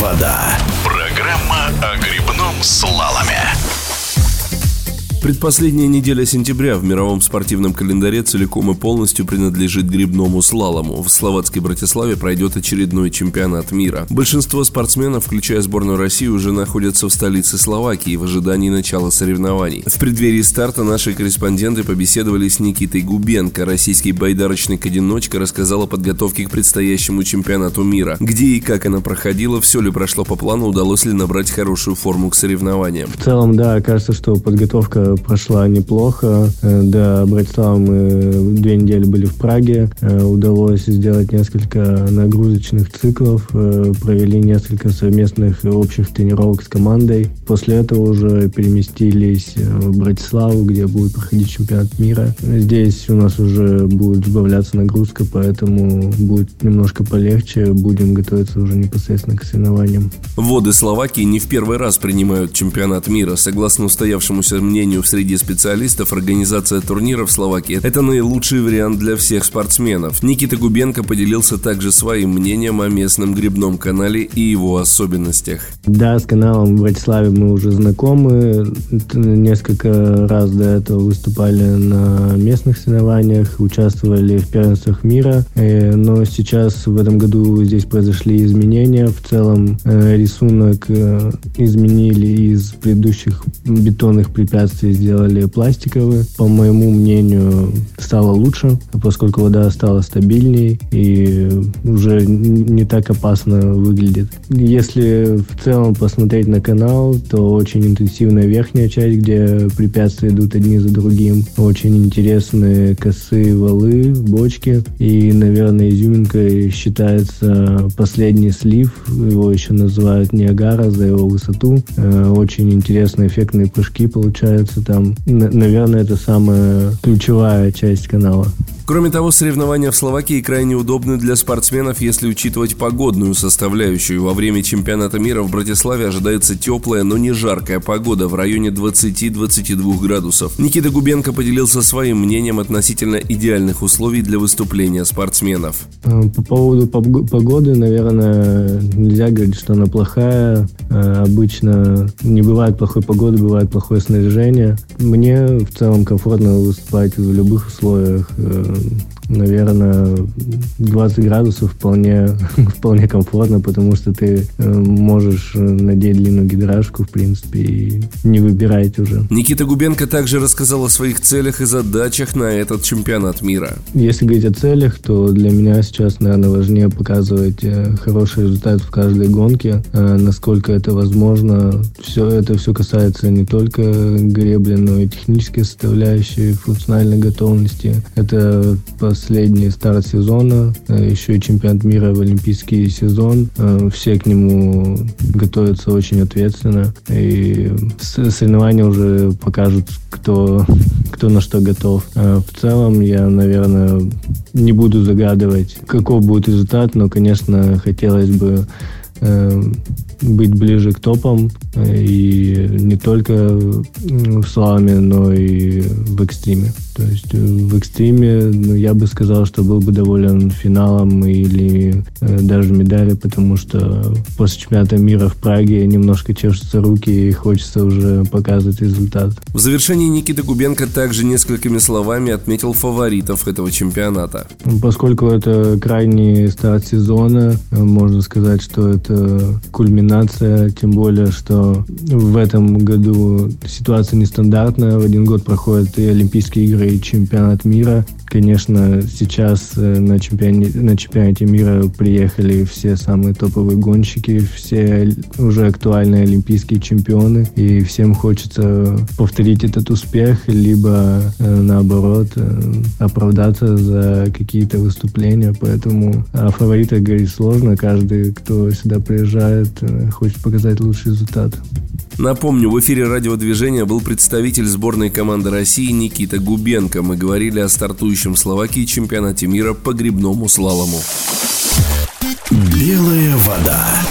вода». Программа о грибном слаломе. Предпоследняя неделя сентября в мировом спортивном календаре целиком и полностью принадлежит грибному слалому. В словацкой Братиславе пройдет очередной чемпионат мира. Большинство спортсменов, включая сборную России, уже находятся в столице Словакии в ожидании начала соревнований. В преддверии старта наши корреспонденты побеседовали с Никитой Губенко. Российский байдарочник-одиночка рассказал о подготовке к предстоящему чемпионату мира. Где и как она проходила, все ли прошло по плану, удалось ли набрать хорошую форму к соревнованиям. В целом, да, кажется, что подготовка прошла неплохо. Э, до Братислава мы две недели были в Праге. Э, удалось сделать несколько нагрузочных циклов, э, провели несколько совместных общих тренировок с командой. После этого уже переместились в Братиславу, где будет проходить чемпионат мира. Здесь у нас уже будет сбавляться нагрузка, поэтому будет немножко полегче. Будем готовиться уже непосредственно к соревнованиям. Воды Словакии не в первый раз принимают чемпионат мира. Согласно устоявшемуся мнению мнению среди специалистов, организация турнира в Словакии – это наилучший вариант для всех спортсменов. Никита Губенко поделился также своим мнением о местном грибном канале и его особенностях. Да, с каналом в Братиславе мы уже знакомы. Несколько раз до этого выступали на местных соревнованиях, участвовали в первенствах мира. Э, но сейчас в этом году здесь произошли изменения. В целом э, рисунок э, изменили из предыдущих бетонных препятствий сделали пластиковые. По моему мнению, стало лучше, поскольку вода стала стабильней и уже не так опасно выглядит. Если в целом посмотреть на канал, то очень интенсивная верхняя часть, где препятствия идут одни за другим. Очень интересные косые валы, бочки. И, наверное, изюминкой считается последний слив. Его еще называют Ниагара за его высоту. Э, очень интересные эффектные прыжки получаются там, наверное, это самая ключевая часть канала. Кроме того, соревнования в Словакии крайне удобны для спортсменов, если учитывать погодную составляющую. Во время чемпионата мира в Братиславе ожидается теплая, но не жаркая погода в районе 20-22 градусов. Никита Губенко поделился своим мнением относительно идеальных условий для выступления спортсменов. Э, по поводу погоды, наверное, нельзя говорить, что она плохая. Э, обычно не бывает плохой погоды, бывает плохое снаряжение. Мне в целом комфортно выступать в любых условиях э, наверное, 20 градусов вполне, вполне комфортно, потому что ты э, можешь надеть длинную гидражку, в принципе, и не выбирать уже. Никита Губенко также рассказал о своих целях и задачах на этот чемпионат мира. Если говорить о целях, то для меня сейчас, наверное, важнее показывать э, хороший результат в каждой гонке, э, насколько это возможно. Все это все касается не только гребли, но и технической составляющей, функциональной готовности. Это по последний старт сезона, э, еще и чемпионат мира в олимпийский сезон. Э, все к нему готовятся очень ответственно. И соревнования уже покажут, кто, кто на что готов. Э, в целом, я, наверное, не буду загадывать, каков будет результат, но, конечно, хотелось бы быть ближе к топам и не только в сламе, но и в экстриме. То есть э, в экстриме ну, я бы сказал, что был бы доволен финалом или э, даже медали, потому что после чемпионата мира в Праге немножко чешутся руки и хочется уже показывать результат. В завершении Никита Губенко также несколькими словами отметил фаворитов этого чемпионата. Поскольку это крайний старт сезона, можно сказать, что это кульминация, тем более, что в этом году ситуация нестандартная. В один год проходят и Олимпийские игры, и чемпионат мира. Конечно, сейчас э, на чемпионате, на чемпионате мира приехали все самые топовые гонщики, все уже актуальные олимпийские чемпионы, и всем хочется повторить этот успех, либо э, наоборот э, оправдаться за какие-то выступления, поэтому о фаворитах говорить сложно, каждый, кто сюда приезжает, хочет показать лучший результат. Напомню, в эфире радиодвижения был представитель сборной команды России Никита Губенко. Мы говорили о стартующем в Словакии чемпионате мира по грибному слалому. Белая вода.